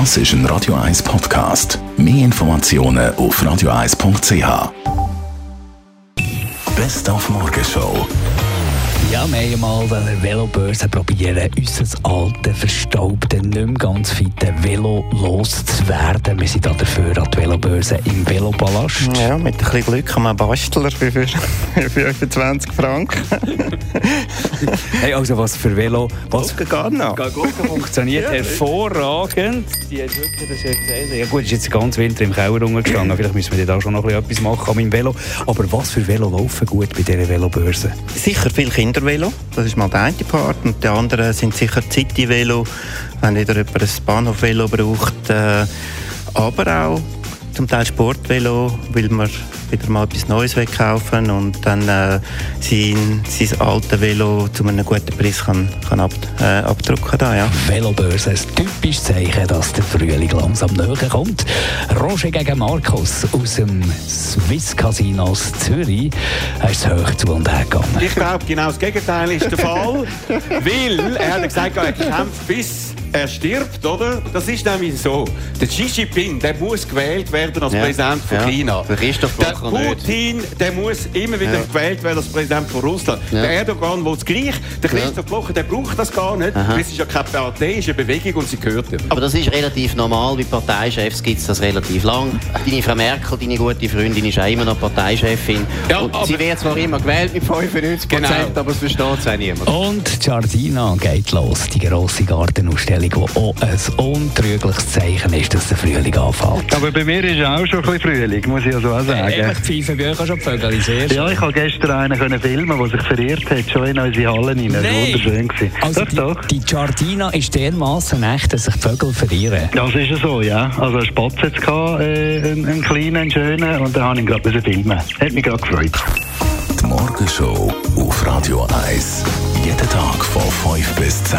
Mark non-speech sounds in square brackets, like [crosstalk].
Das ist ein Radio 1 Podcast. Mehr Informationen auf radio1.ch. Best auf Morgenshow. Ja, mal an der Velobörse probieren, unser altes, verstaubte, nicht mehr ganz fitte Velo loszuwerden. Wir sind dafür an der Velobörse im Velopalast. Ja, mit ein bisschen Glück kann man Bastler für, für 25 Franken. [laughs] hey, also was für Velo... Was noch. Gurken funktioniert [laughs] hervorragend. Die hat wirklich, das gesagt, ja gut, ist jetzt ganz Winter im Keller rumgestanden. Vielleicht müssen wir da schon noch etwas machen an meinem Velo. Aber was für Velo laufen gut bei dieser Velobörse? Sicher viele Kindervelo, das ist mal der eine Part. Und der andere sind sicher City-Velo, wenn wieder jemand ein Bahnhofvelo braucht. Äh, aber auch zum Teil Sportvelo, weil man wieder mal etwas Neues wegkaufen und dann äh, sein, sein altes Velo zu einem guten Preis kann, kann ab, äh, abdrucken. Da, ja. Velobörse, ein typisches Zeichen, dass der Frühling langsam näher kommt. Roger gegen Markus aus dem Swiss Casinos Zürich. Er ist hoch zu und her gegangen. Ich glaube, genau das Gegenteil ist der Fall. [laughs] weil er hat gesagt, er kämpft bis er stirbt, oder? Das ist nämlich so. Der Xi Jinping, der muss gewählt werden als Ja. Präsident von Ja. China. Der Christoph Der Blocher nicht. Putin, der muss immer wieder Ja. gewählt werden als Präsident von Russland. Ja. Der Erdogan will es gleich. Der Christoph Blocher, der braucht das gar nicht. weil Es ist ja keine Partei, ist eine Bewegung und sie gehört ihm. Aber das ist relativ normal. Bei Parteichefs gibt es das relativ lang. Deine Frau Merkel, deine gute Freundin, ist auch immer noch Parteichefin. Ja, und sie wird zwar immer gewählt mit 95 Genau. aber es versteht es auch niemand. Und Giardina geht los, die grosse Gartenausstellung, die auch ein untrügliches Zeichen ist, dass der Frühling anfängt. Aber bei mir ist ja auch schon ein bisschen Frühling, muss ich also auch sagen. pfeifen bei euch auch schon die Vögel sehr Ja, ich habe gestern einen können filmen, der sich verirrt hat, schon in unsere Hallen rein. Das war Nein. wunderschön. Gewesen. Also doch, doch. die, die Giardina ist dermaßen echt, dass sich die Vögel verirren. Das ist ja so, ja. Also ein Spatz jetzt gehabt, äh, einen, einen kleinen, einen schönen, und dann habe ich ihn gerade filmen. Hat mich gerade gefreut. Die Morgenshow auf Radio 1. Jeden Tag von 5 bis 10.